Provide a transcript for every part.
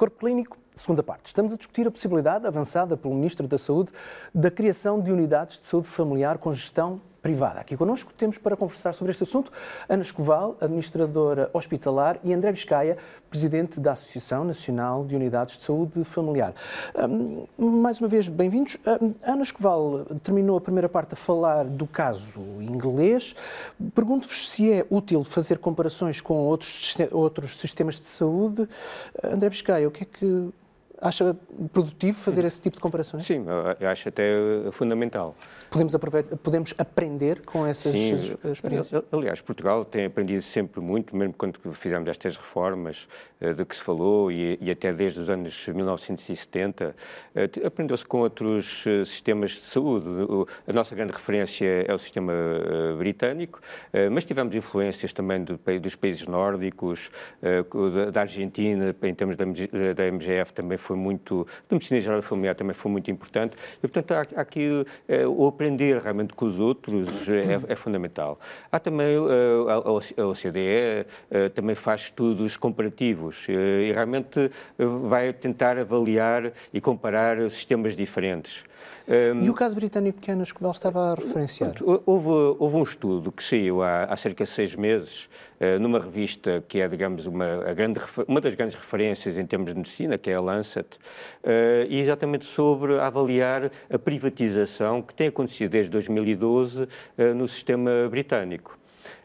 Corpo Clínico, segunda parte. Estamos a discutir a possibilidade avançada pelo Ministro da Saúde da criação de unidades de saúde familiar com gestão privada. Aqui connosco temos para conversar sobre este assunto Ana Escoval, administradora hospitalar, e André Biscaia, presidente da Associação Nacional de Unidades de Saúde Familiar. Um, mais uma vez, bem-vindos. Um, Ana Escoval terminou a primeira parte a falar do caso inglês. Pergunto-vos se é útil fazer comparações com outros, outros sistemas de saúde. André Biscaia, o que é que acha produtivo fazer esse tipo de comparações? Sim, eu acho até fundamental. Podemos, podemos aprender com essas Sim, experiências? Aliás, Portugal tem aprendido sempre muito, mesmo quando fizemos estas reformas uh, de que se falou e, e, até desde os anos 1970, uh, aprendeu-se com outros sistemas de saúde. A nossa grande referência é o sistema britânico, mas tivemos influências também do, dos países nórdicos, da, Argentina, em termos da, da MGF também foi muito, da medicina geral familiar também foi muito importante. E, portanto, há, há aqui o aprender realmente com os outros é, é fundamental. Há também uh, a, OCDE uh, também faz estudos comparativos uh, e realmente vai tentar avaliar e comparar sistemas diferentes. Um, e o caso britânico que a Ana Escovel estava a referenciar? Houve, houve um estudo que saiu há, há cerca de seis meses uh, numa revista que é, digamos, uma, grande, uma das grandes referências em termos de medicina, que é a Lancet, uh, e exatamente sobre avaliar a privatização que tem acontecido desde 2012 uh, eh, no sistema britânico.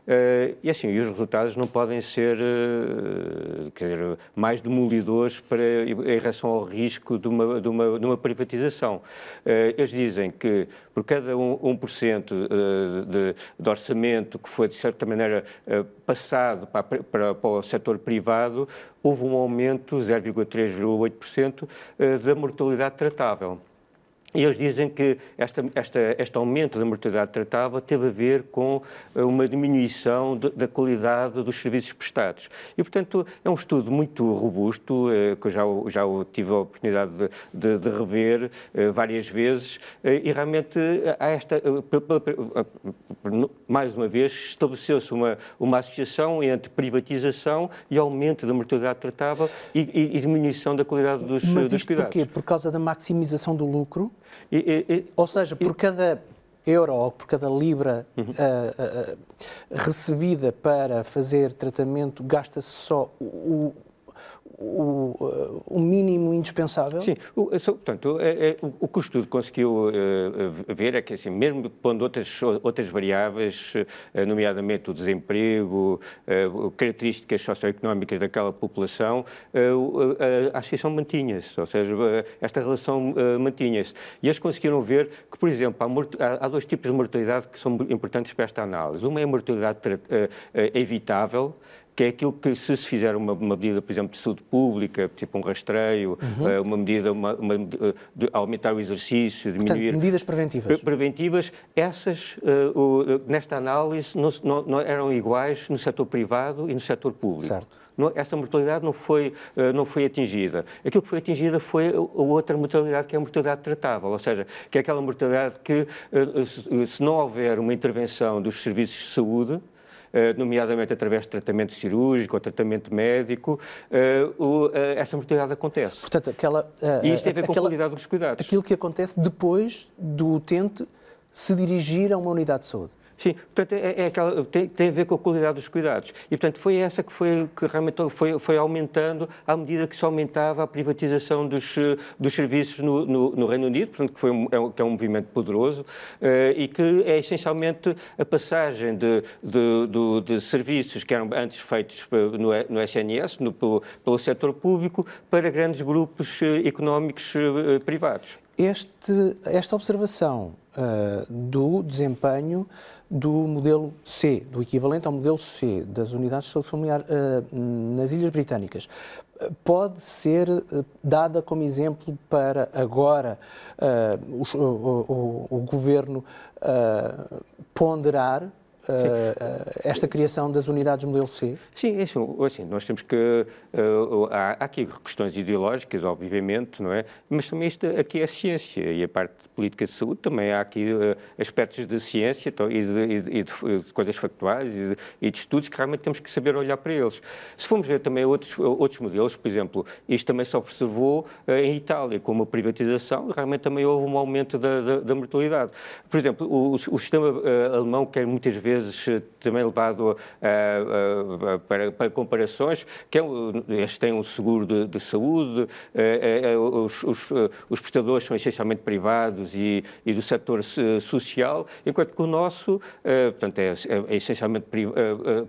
Uh, e assim, e os resultados não podem ser uh, dizer, mais demolidores para, em relação ao risco de uma, de uma, de uma privatização. Uh, eles dizem que por cada 1%, 1% de, de orçamento que foi, de certa maneira, passado para, para, para o setor privado, houve um aumento, 0,3,8%, da mortalidade tratável. E eles dizem que esta, esta, este aumento da mortalidade tratável teve a ver com eh, uma diminuição de, da qualidade dos serviços prestados. E, portanto, é um estudo muito robusto, eh, que eu já, já tive a oportunidade de, de, de rever eh, várias vezes, e realmente há esta, mais uma vez, estabeleceu-se uma, uma associação entre privatização e aumento da mortalidade tratável e, e, e diminuição da qualidade dos, Mas dos cuidados. Mas porquê? Por causa da maximização do lucro? E, e, Ou seja, por cada euro ou por cada libra uhum. uh, uh, recebida para fazer tratamento, gasta-se só o, o, o, mínimo indispensável? Sim, o, portanto, é, é, o que o estudo conseguiu uh, ver é que, assim, mesmo pondo outras, outras variáveis, uh, nomeadamente o desemprego, características socioeconómicas daquela população, a associação mantinha-se, ou seja, esta relação mantinha-se. E eles conseguiram ver que, por exemplo, há, há, dois tipos de mortalidade que são importantes para esta análise. Uma é a mortalidade evitável, que é aquilo que, se se fizer uma, uma, medida, por exemplo, de saúde pública, tipo um rastreio, uhum. Eh, uma medida uma, uma, de aumentar o exercício, diminuir. Portanto, medidas preventivas. Preventivas, essas, uh, uh, nesta análise, não, não, não, eram iguais no setor privado e no setor público. Certo. Não, essa mortalidade não foi, uh, não foi atingida. Aquilo que foi atingida foi a outra mortalidade, que é a mortalidade tratável, ou seja, que é aquela mortalidade que, se, se não houver uma intervenção dos serviços de saúde, eh, nomeadamente através de tratamento cirúrgico ou tratamento médico, eh, eh, essa mortalidade acontece. Portanto, aquela, e isto tem a ver com aquela, a qualidade dos cuidados. Aquilo que acontece depois do utente se dirigir a uma unidade de saúde. Sim, portanto, é, é aquela, tem, tem, a ver com a qualidade dos cuidados. E, portanto, foi essa que, foi, que realmente foi, foi aumentando à medida que se aumentava a privatização dos, dos serviços no, no, no Reino Unido, portanto, que, foi um, é um, que é um movimento poderoso uh, e que é essencialmente a passagem de, de, de, de serviços que eram antes feitos no, no SNS, no, pelo, pelo setor público, para grandes grupos eh, económicos privados. Este, esta observação uh, do desempenho do modelo C, do equivalente ao modelo C das unidades de saúde familiar uh, nas Ilhas Britânicas, pode ser uh, dada como exemplo para agora o, o, o, o, governo ponderar uh, esta criação das unidades modelo C? Sim, é assim, assim nós temos que. Uh, há, há, aqui questões ideológicas, obviamente, não é? Mas também isto aqui é ciência e a parte de política de saúde também há aqui uh, aspectos de ciência então, e, de, e, de, e de, coisas factuais e de, e de, estudos que realmente temos que saber olhar para eles. Se formos ver também outros, outros modelos, por exemplo, isto também se observou em Itália, com uma privatização, realmente também houve um aumento da, da, da mortalidade. Por exemplo, o, o sistema alemão quer muitas vezes também levado para, para, comparações, que é, tem um seguro de, de saúde, é, é, os, os, os, prestadores são essencialmente privados e, e, do setor social, enquanto que o nosso, portanto, é, é essencialmente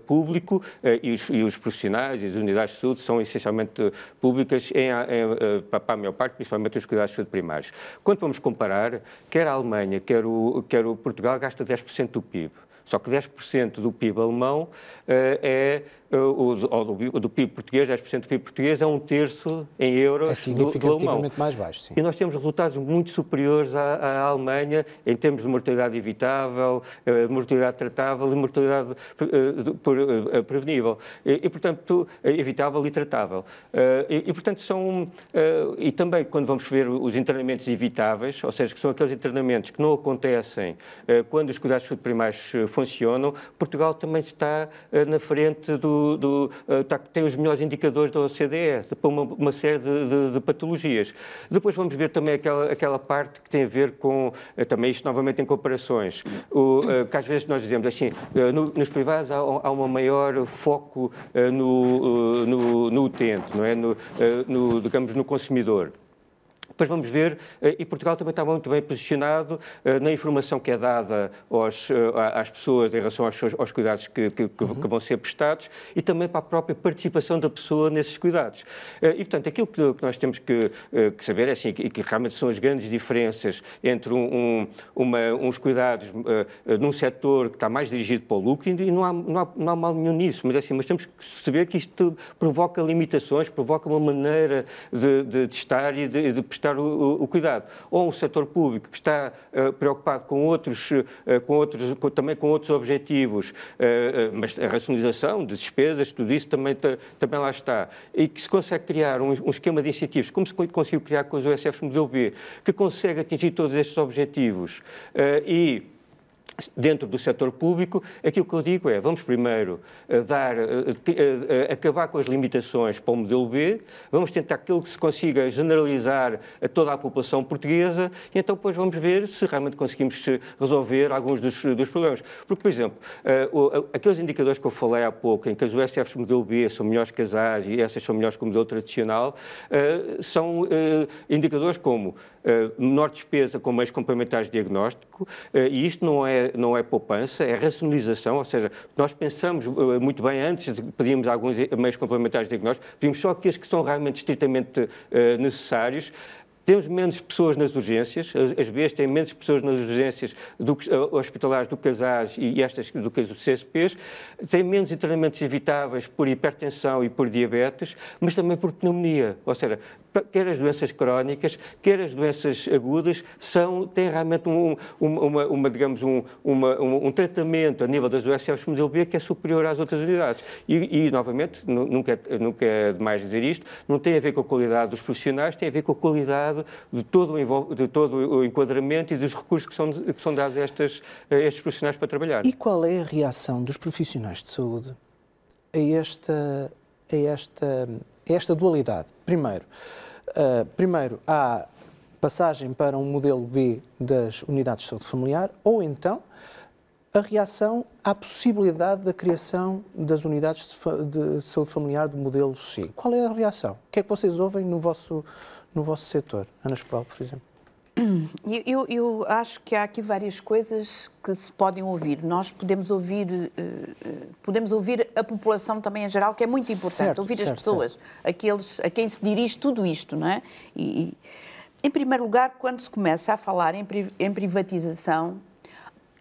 público e os, e, os, profissionais e as unidades de saúde são essencialmente públicas em, em, para a maior parte, principalmente os cuidados de saúde primários. Quando vamos comparar, quer a Alemanha, quer o, quer o Portugal gasta 10% do PIB. Só que 10% do PIB alemão uh, é ou do, PIB português, 10% do PIB português, é um terço em euros é significativamente mais baixo, sim. E nós temos resultados muito superiores à, à Alemanha em termos de mortalidade evitável, uh, mortalidade tratável e mortalidade por, uh, prevenível. E, e, portanto, evitável e tratável. E, e, portanto, são... e também, quando vamos ver os internamentos evitáveis, ou seja, que são aqueles internamentos que não acontecem quando os cuidados primários funcionam, Portugal também está na frente do do, uh, tá, tem os melhores indicadores da OCDE para uma, uma série de, de, de, patologias. Depois vamos ver também aquela, aquela parte que tem a ver com, uh, também isto novamente em comparações, o, uh, que às vezes nós dizemos assim, no, nos privados há, há um maior foco no, no, no utente, não é? no, no, digamos, no consumidor. Depois vamos ver, eh, e Portugal também está muito bem posicionado eh, na informação que é dada aos, eh, às pessoas em relação aos, aos cuidados que, que, uhum. que, vão ser prestados e também para a própria participação da pessoa nesses cuidados. E, portanto, aquilo que, nós temos que, que saber é assim, que, que, realmente são as grandes diferenças entre um, um, uma, uns cuidados num setor que está mais dirigido para o lucro e não há, não há, não há mal nenhum nisso, mas, é assim, mas temos que saber que isto provoca limitações, provoca uma maneira de, de, de estar e de, de prestar o, o, cuidado. Ou um setor público que está uh, preocupado com outros, uh, com outros com, também com outros objetivos, uh, mas a racionalização de despesas, tudo isso também, também lá está. E que se consegue criar um, um esquema de incentivos, como se conseguiu criar com os OSFs modelo B, que consegue atingir todos estes objetivos e dentro do setor público, aquilo que eu digo é, vamos primeiro eh, dar, eh, eh, acabar com as limitações para o modelo B, vamos tentar que ele se consiga generalizar a toda a população portuguesa e então depois vamos ver se realmente conseguimos resolver alguns dos, dos problemas. Porque, por exemplo, aqueles indicadores que eu falei há pouco, em que as USFs modelo B são melhores que as A's e essas são melhores que o modelo tradicional, são indicadores como menor despesa com meios complementares de diagnóstico, e isto não é não é poupança, é racionalização, ou seja, nós pensamos eh, muito bem antes, pedimos alguns meios complementares de diagnóstico, pedimos só aqueles que são realmente estritamente uh, necessários, temos menos pessoas nas urgências, as Bs têm menos pessoas nas urgências do, eh, hospitalares do que as As e estas do que as CSPs, têm menos internamentos evitáveis por hipertensão e por diabetes, mas também por pneumonia. Ou seja, quer as doenças crónicas, quer as doenças agudas, são, têm realmente um, uma, uma, digamos, um, uma, um, um, tratamento a nível das doenças modelo B que é superior às outras unidades. E, e novamente, nunca é, nunca é demais dizer isto, não tem a ver com a qualidade dos profissionais, tem a ver com a qualidade de todo o, de todo o enquadramento e dos recursos que são, que são dados a, estas, a estes profissionais para trabalhar. E qual é a reação dos profissionais de saúde a esta, a esta, a esta dualidade? Primeiro, uh, primeiro, há passagem para um modelo B das unidades de saúde familiar ou então a reação à possibilidade da criação das unidades de saúde familiar do modelo C. Qual é a reação? O que é que vocês ouvem no vosso, no vosso setor? Ana Escobar, por exemplo. Eu, eu, acho que há aqui várias coisas que se podem ouvir. Nós podemos ouvir, uh, podemos ouvir a população também em geral, que é muito importante. Certo, ouvir certo, as pessoas, certo. aqueles a quem se dirige tudo isto, não é? E, em primeiro lugar, quando se começa a falar em, em privatização,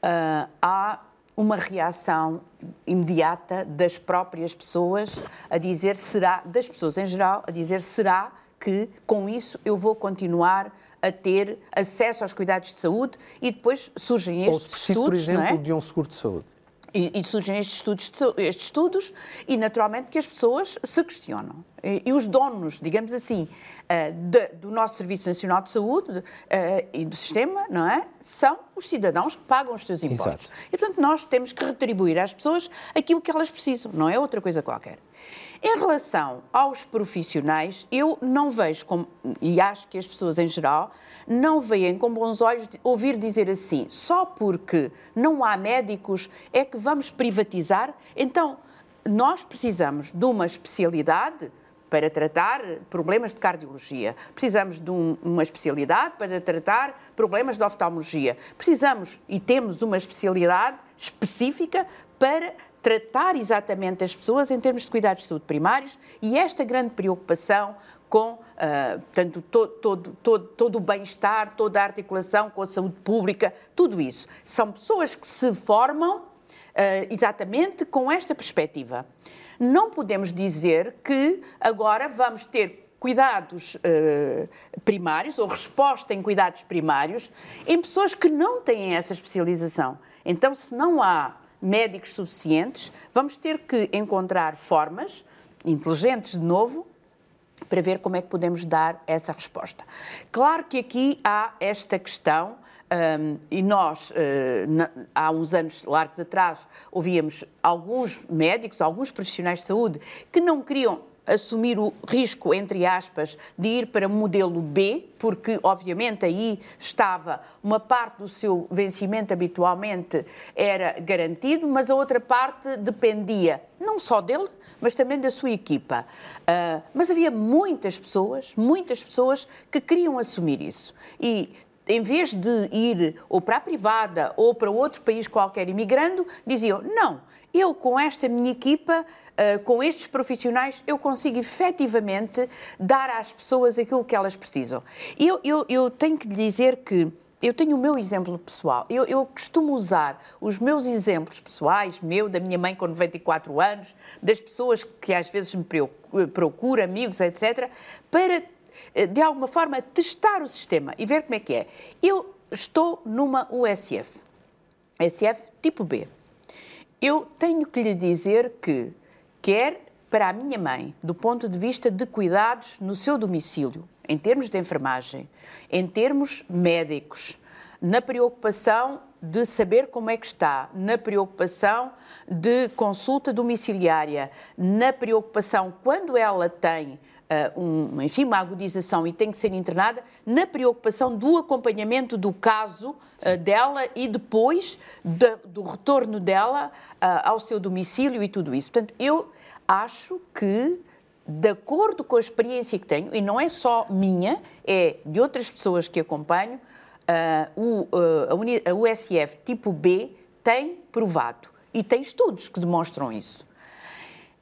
uh, há uma reação imediata das próprias pessoas a dizer será, das pessoas em geral, a dizer será que com isso eu vou continuar a ter acesso aos cuidados de saúde e depois surgem estes Ou se preciso, estudos, por exemplo, é? de um seguro de saúde. E, e, surgem estes estudos, estes estudos e, naturalmente, que as pessoas se questionam. E, e os donos, digamos assim, uh, de, do nosso Serviço Nacional de Saúde uh, e do sistema, não é? São os cidadãos que pagam os seus impostos. Exato. E, portanto, nós temos que retribuir às pessoas aquilo que elas precisam, não é outra coisa qualquer. Em relação aos profissionais, eu não vejo, como, e acho que as pessoas em geral, não veem com bons olhos ouvir dizer assim, só porque não há médicos é que vamos privatizar. Então, nós precisamos de uma especialidade para tratar problemas de cardiologia. Precisamos de um, uma especialidade para tratar problemas de oftalmologia. Precisamos e temos uma especialidade específica para tratar exatamente as pessoas em termos de cuidados de saúde primários e esta grande preocupação com uh, portanto, todo, todo, todo, todo o bem-estar, toda a articulação com a saúde pública, tudo isso. São pessoas que se formam uh, exatamente com esta perspectiva. Não podemos dizer que agora vamos ter cuidados uh, primários ou resposta em cuidados primários em pessoas que não têm essa especialização. Então, se não há médicos suficientes, vamos ter que encontrar formas inteligentes de novo para ver como é que podemos dar essa resposta. Claro que aqui há esta questão um, e nós, uh, na, há uns anos largos atrás, ouvíamos alguns médicos, alguns profissionais de saúde que não queriam assumir o risco, entre aspas, de ir para modelo B, porque obviamente aí estava uma parte do seu vencimento habitualmente era garantido, mas a outra parte dependia não só dele, mas também da sua equipa. Uh, mas havia muitas pessoas, muitas pessoas que queriam assumir isso. E em vez de ir ou para a privada ou para outro país qualquer imigrando, diziam: não, eu com esta minha equipa uh, com estes profissionais, eu consigo efetivamente dar às pessoas aquilo que elas precisam. Eu, eu, eu tenho que lhe dizer que eu tenho o meu exemplo pessoal. Eu, eu, costumo usar os meus exemplos pessoais, meu, da minha mãe com 94 anos, das pessoas que às vezes me procuram, amigos, etc., para, eh, de alguma forma, testar o sistema e ver como é que é. Eu estou numa USF, SF tipo B. Eu tenho que lhe dizer que quer para a minha mãe, do ponto de vista de cuidados no seu domicílio, em termos de enfermagem, em termos médicos, na preocupação de saber como é que está, na preocupação de consulta domiciliária, na preocupação quando ela tem uh, um, enfim, uma agudização e tem que ser internada, na preocupação do acompanhamento do caso uh, dela e depois de, do retorno dela uh, ao seu domicílio e tudo isso. Portanto, eu acho que de acordo com a experiência que tenho, e não é só minha, é de outras pessoas que acompanho, uh, o, uh, a USF tipo B tem provado e tem estudos que demonstram isso.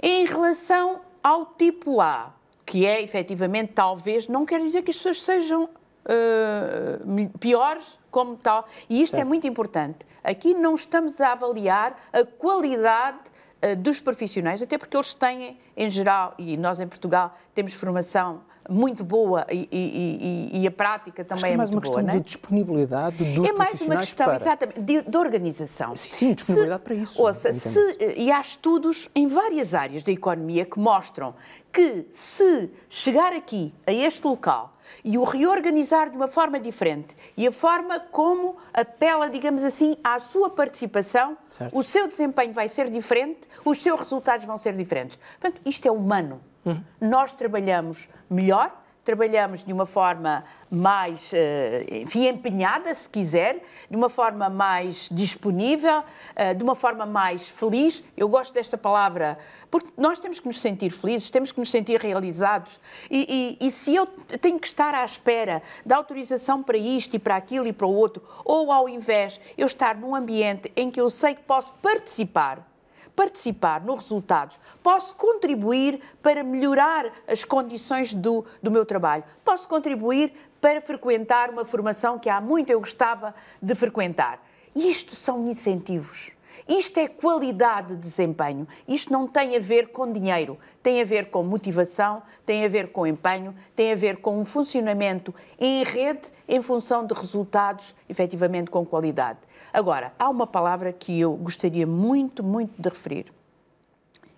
Em relação ao tipo A, que é efetivamente, talvez, não quer dizer que as pessoas sejam uh, piores como tal. E isto é é muito importante. Aqui não estamos a avaliar a qualidade uh, dos profissionais, até porque eles têm, em geral, e nós em Portugal temos formação muito boa e, e, e, a prática também é, é mais muito boa. É mais uma questão de disponibilidade dos É mais uma questão, para... exatamente, de, de, organização. Sim, sim disponibilidade se, para isso. Ouça, se, e há estudos em várias áreas da economia que mostram que se chegar aqui, a este local, e o reorganizar de uma forma diferente e a forma como apela, digamos assim, à sua participação, certo. o seu desempenho vai ser diferente, os seus resultados vão ser diferentes. Portanto, isto é humano. Uhum. Nós trabalhamos melhor, trabalhamos de uma forma mais, eh, enfim, empenhada, se quiser, de uma forma mais disponível, eh, de uma forma mais feliz. Eu gosto desta palavra, porque nós temos que nos sentir felizes, temos que nos sentir realizados. E, e, e se eu tenho que estar à espera da autorização para isto e para aquilo e para o outro, ou ao invés, eu estar num ambiente em que eu sei que posso participar participar nos resultados, posso contribuir para melhorar as condições do, do meu trabalho, posso contribuir para frequentar uma formação que há muito eu gostava de frequentar. Isto são incentivos. Isto é qualidade de desempenho. Isto não tem a ver com dinheiro, tem a ver com motivação, tem a ver com empenho, tem a ver com um funcionamento em rede em função de resultados efetivamente com qualidade. Agora, há uma palavra que eu gostaria muito, muito de referir.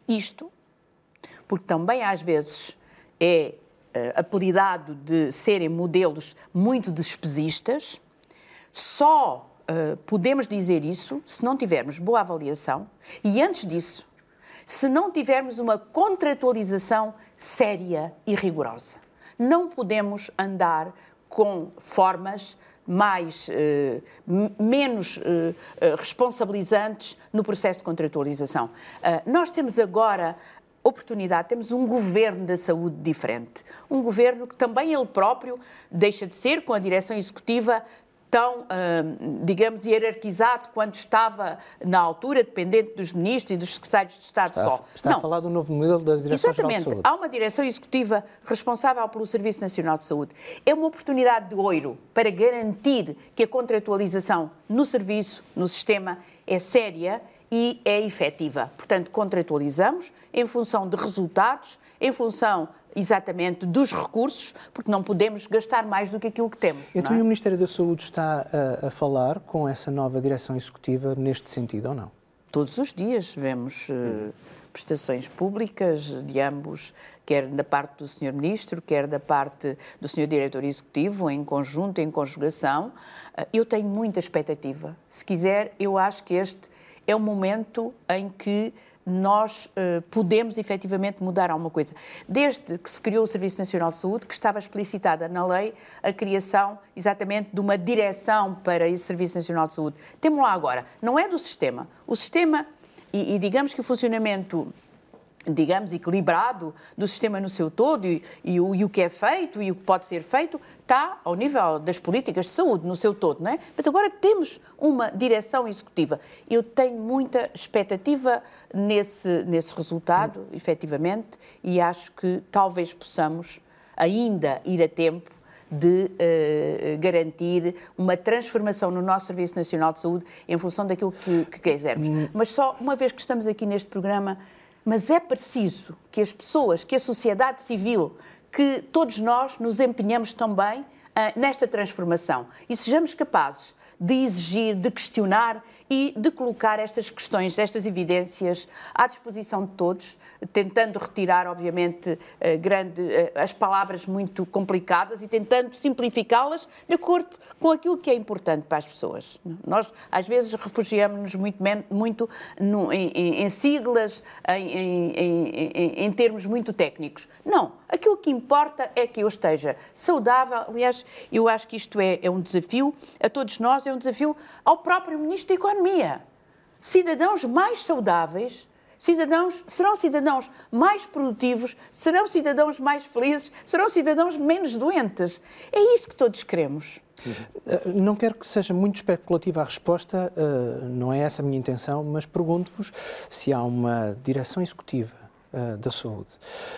Isto, porque também às vezes é uh, apelidado de serem modelos muito despesistas, só uh, podemos dizer isso se não tivermos boa avaliação e, antes disso, se não tivermos uma contratualização séria e rigorosa. Não podemos andar com formas mais, eh, menos eh, eh, responsabilizantes no processo de contratualização. nós temos agora oportunidade, temos um governo da saúde diferente. Um governo que também ele próprio deixa de ser, com a direção executiva, tão, uh, digamos, hierarquizado quanto estava na altura, dependente dos ministros e dos secretários de Estado está, só. Está Não. a falar do novo modelo da Direção Exatamente. de Saúde. Há uma direção executiva responsável pelo Serviço Nacional de Saúde. É uma oportunidade de ouro para garantir que a contratualização no serviço, no sistema, é séria e é efetiva. Portanto, contratualizamos em função de resultados, em função exatamente dos recursos, porque não podemos gastar mais do que aquilo que temos. Então, é? o Ministério da Saúde está a, a, falar com essa nova direção executiva neste sentido ou não? Todos os dias vemos uh, prestações públicas de ambos, quer da parte do Sr. Ministro, quer da parte do Sr. Diretor Executivo, em conjunto, em conjugação. Uh, eu tenho muita expectativa. Se quiser, eu acho que este é o momento em que nós uh, podemos efetivamente mudar alguma coisa. Desde que se criou o Serviço Nacional de Saúde, que estava explicitada na lei a criação exatamente de uma direção para esse Serviço Nacional de Saúde. Temos lá agora, não é do sistema. O sistema, e, e digamos que o funcionamento digamos, equilibrado do sistema no seu todo e, e, o, e, o, que é feito e o que pode ser feito está ao nível das políticas de saúde no seu todo, não é? Mas agora temos uma direção executiva. Eu tenho muita expectativa nesse, nesse resultado, efetivamente, e acho que talvez possamos ainda ir a tempo de uh, garantir uma transformação no nosso Serviço Nacional de Saúde em função daquilo que, que quisermos. Hum. Mas só uma vez que estamos aqui neste programa, mas é preciso que as pessoas, que a sociedade civil, que todos nós nos empenhamos também uh, nesta transformação. E sejamos capazes de exigir, de questionar e de colocar estas questões, estas evidências à disposição de todos, tentando retirar, obviamente, eh, grande, eh, as palavras muito complicadas e tentando simplificá-las de acordo com aquilo que é importante para as pessoas. Nós, às vezes, refugiamos-nos muito, muito no, em, em, siglas, em, em, em termos muito técnicos. Não. Aquilo que importa é que eu esteja saudável. Aliás, eu acho que isto é, é um desafio a todos nós, é um desafio ao próprio Ministro da Economia. Cidadãos mais saudáveis cidadãos serão cidadãos mais produtivos, serão cidadãos mais felizes, serão cidadãos menos doentes. É isso que todos queremos. Eh, não quero que seja muito especulativa a resposta, eh, não é essa a minha intenção, mas pergunto-vos se há uma direção executiva uh, da Saúde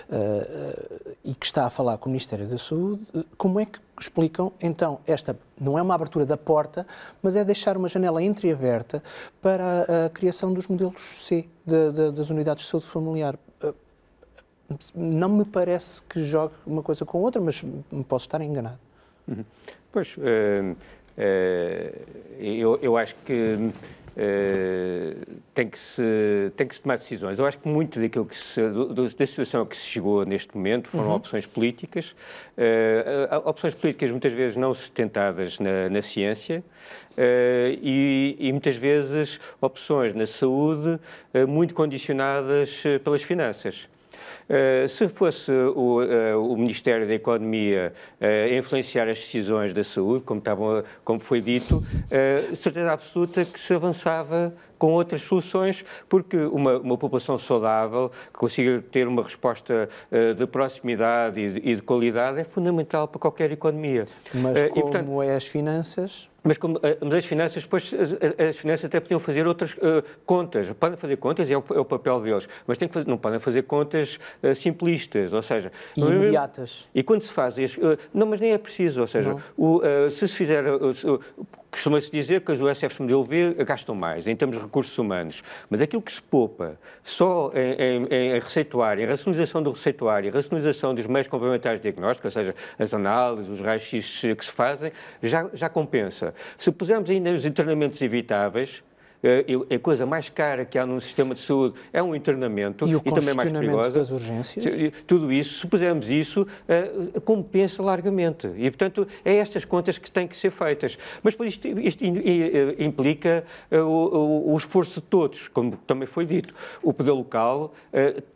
uh, e que está a falar com o Ministério da Saúde, como é que explicam então esta não é uma abertura da porta, mas é deixar uma janela entreaberta para a, a criação dos modelos C de, de, das unidades de saúde familiar? não me parece que jogue uma coisa com outra, mas posso estar enganado. Uhum. Pois, uh, eu, eu acho que eh, tem, que se, tem que se tomar decisões. Eu acho que muito daquilo que se, da situação a que se chegou neste momento foram uhum. opções políticas, uh, opções políticas muitas vezes não sustentadas na, na ciência uh, e, e, muitas vezes opções na saúde muito condicionadas pelas finanças. Uh, se fosse o, uh, o, Ministério da Economia a influenciar as decisões da saúde, como, estavam, como foi dito, certeza absoluta que se avançava com outras soluções, porque uma, uma população saudável que consiga ter uma resposta uh, de proximidade e de, e de, qualidade é fundamental para qualquer economia. Mas uh, como e, portanto, é as finanças, Mas, como, eh, mas as finanças, depois, as, as, finanças até podiam fazer outras uh, contas. Podem fazer contas, e é o, é o papel deles, mas tem que fazer, não podem fazer contas uh, simplistas, ou seja... E imediatas. E quando se faz... Uh, não, mas nem é preciso, ou seja, o, se se fizer... Costuma-se dizer que os USFs modelo B gastam mais, em termos de recursos humanos, mas aquilo que se poupa só em, em, em receituário, em racionalização do receituário, racionalização dos meios complementares de diagnóstico, ou seja, as análises, os raios-x que se fazem, já, já compensa. Se pusermos ainda os internamentos evitáveis, a coisa mais cara que há num sistema de saúde é um internamento e, o e também mais perigosa. das urgências? Tudo isso, se pusermos isso, uh, compensa largamente. E, portanto, é estas contas que têm que ser feitas. Mas por isto, isto implica o, o, esforço de todos, como também foi dito. O poder local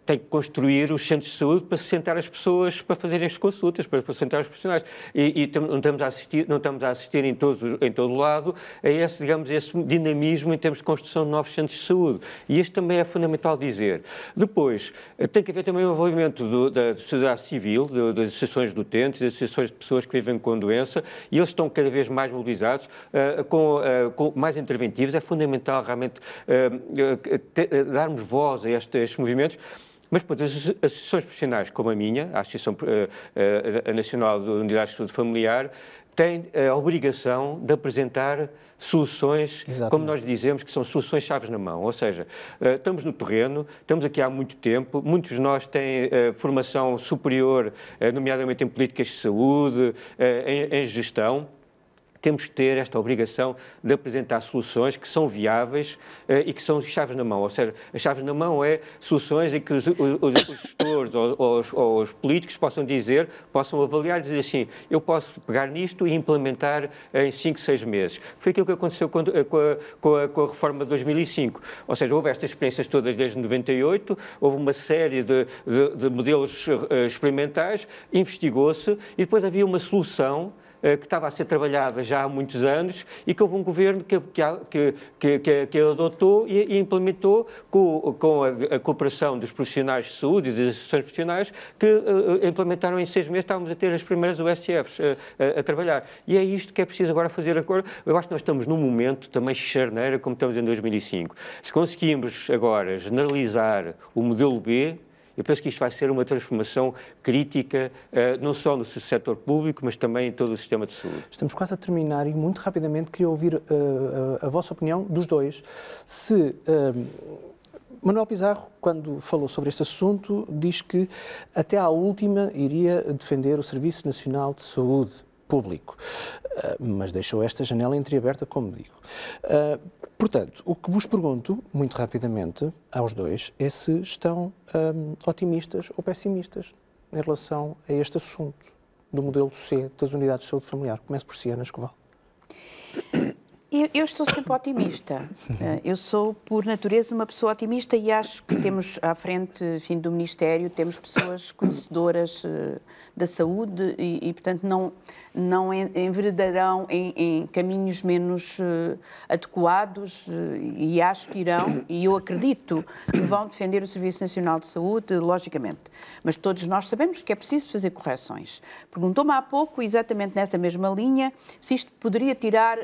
tem que construir os centros de saúde para sentar as pessoas para fazerem as consultas, para, para sentar os profissionais. E, e não estamos a assistir, não estamos a assistir em, todos, em todo o lado a esse, digamos, esse dinamismo em termos de construção de novos centros de saúde. E isto também é fundamental dizer. Depois, tem que haver também o envolvimento do, da sociedade civil, do, das associações de utentes, das associações de pessoas que vivem com doença, e eles estão cada vez mais mobilizados, uh, com, uh, com, mais interventivos. É fundamental realmente uh, te, darmos voz a estes, a estes movimentos. Mas, depois, as associações profissionais, como a minha, a Associação Nacional de Unidades de Saúde Familiar, tem a obrigação de apresentar soluções, Exatamente. como nós dizemos, que são soluções chaves na mão. Ou seja, eh, estamos no terreno, estamos aqui há muito tempo, muitos de nós têm eh, formação superior, eh, nomeadamente em políticas de saúde, em gestão temos que ter esta obrigação de apresentar soluções que são viáveis uh, e que são chaves na mão. Ou seja, as chaves na mão é soluções em que os, os, os gestores ou, ou, os, ou, os, políticos possam dizer, possam avaliar e dizer assim, eu posso pegar nisto e implementar em 5, 6 meses. Foi aquilo que aconteceu com, eh, com, a, com, a, com a reforma de 2005. Ou seja, houve estas experiências todas desde 98, houve uma série de, de, de modelos experimentais, investigou-se e depois havia uma solução eh, que estava a ser trabalhada já há muitos anos e que houve um governo que, que, que, que, que adotou e, implementou com, com a, a, cooperação dos profissionais de saúde e das associações profissionais que uh, implementaram em seis meses, estávamos a ter as primeiras USFs uh, a, a, trabalhar. E é isto que é preciso agora fazer agora. Eu acho que nós estamos num momento também charneira, como estamos em 2005. Se conseguimos agora generalizar o modelo B, eu penso que isto vai ser uma transformação crítica, eh, não só no setor público, mas também em todo o sistema de saúde. Estamos quase a terminar e muito rapidamente queria ouvir uh, a, vossa opinião dos dois. Se uh, Manuel Pizarro, quando falou sobre este assunto, diz que até à última iria defender o Serviço Nacional de Saúde Público, uh, mas deixou esta janela entreaberta, como digo. Portanto, o que vos pergunto, muito rapidamente, aos dois, é se estão hum, otimistas ou pessimistas em relação a este assunto do modelo C das unidades de saúde familiar. Começo por si, Ana Escoval. Eu, eu, estou sempre otimista. Eh, eu sou, por natureza, uma pessoa otimista e acho que temos à frente enfim, do Ministério, temos pessoas conhecedoras uh, da saúde e, e, portanto, não, não enveredarão em, em caminhos menos uh, adequados uh, e acho que irão, e eu acredito que vão defender o Serviço Nacional de Saúde, logicamente. Mas todos nós sabemos que é preciso fazer correções. Perguntou-me há pouco, exatamente nessa mesma linha, se isto poderia tirar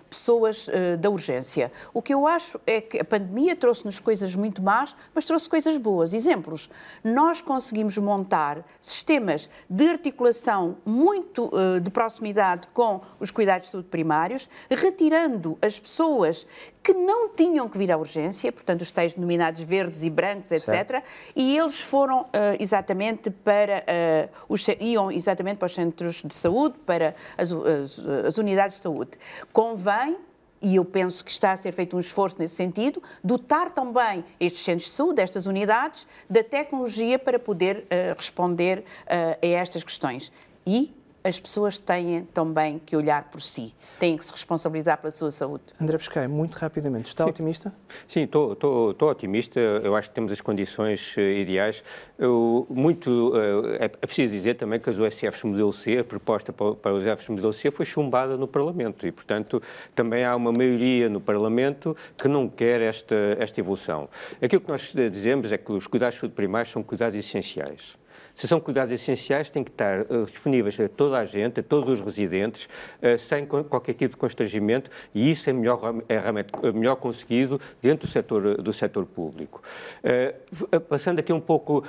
uh, pessoas da urgência. O que eu acho é que a pandemia trouxe-nos coisas muito más, mas trouxe coisas boas. Exemplos. Nós conseguimos montar sistemas de articulação muito eh, de proximidade com os cuidados de saúde primários, retirando as pessoas que não tinham que vir à urgência, portanto, os tais denominados verdes e brancos, etc. Certo. E eles foram uh, exatamente para uh, os, iam exatamente para os centros de saúde, para as, as, as unidades de saúde. Convém e eu penso que está a ser feito um esforço nesse sentido, dotar também estes centros de saúde, estas unidades, da tecnologia para poder uh, responder uh, a estas questões. E as pessoas têm também que olhar por si, têm que se responsabilizar pela sua saúde. André Pesquei, muito rapidamente, está Sim. otimista? Sim, estou, otimista, eu acho que temos as condições uh, ideais. Eu, muito, uh, é, é, preciso dizer também que as USFs modelo C, a proposta para, para os USFs modelo C foi chumbada no Parlamento e, portanto, também há uma maioria no Parlamento que não quer esta, esta evolução. Aquilo que nós dizemos é que os cuidados primários são cuidados essenciais Se são cuidados essenciais, têm que estar uh, disponíveis a toda a gente, a todos os residentes, uh, sem qualquer tipo de constrangimento, e isso é melhor, é realmente melhor conseguido dentro do setor, do setor público. Uh, passando aqui um pouco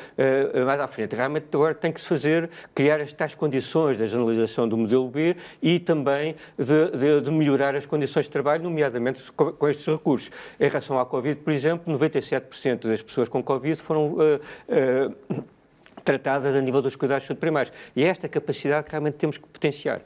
mais à frente, realmente agora tem que se fazer, criar as tais condições da generalização do modelo B e também de, de, de melhorar as condições de trabalho, nomeadamente com, com, estes recursos. Em relação à Covid, por exemplo, 97% das pessoas com Covid foram. Uh, tratadas a nível dos cuidados primários. E é esta capacidade que realmente temos que potenciar.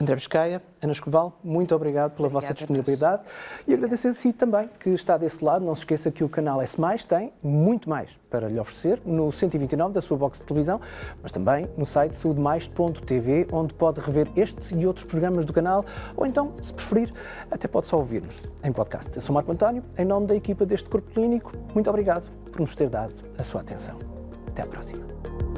André Biscaia, Ana Escoval, muito obrigado pela Obrigada vossa disponibilidade e agradecer a si também que está desse lado. Não se esqueça que o canal S tem muito mais para lhe oferecer no 129 da sua box de televisão, mas também no site saudemais.tv, onde pode rever este e outros programas do canal, ou então, se preferir, até pode só ouvir-nos em podcast. Eu sou Marco António, em nome da equipa deste Corpo Clínico, muito obrigado por nos ter dado a sua atenção. Até à próxima.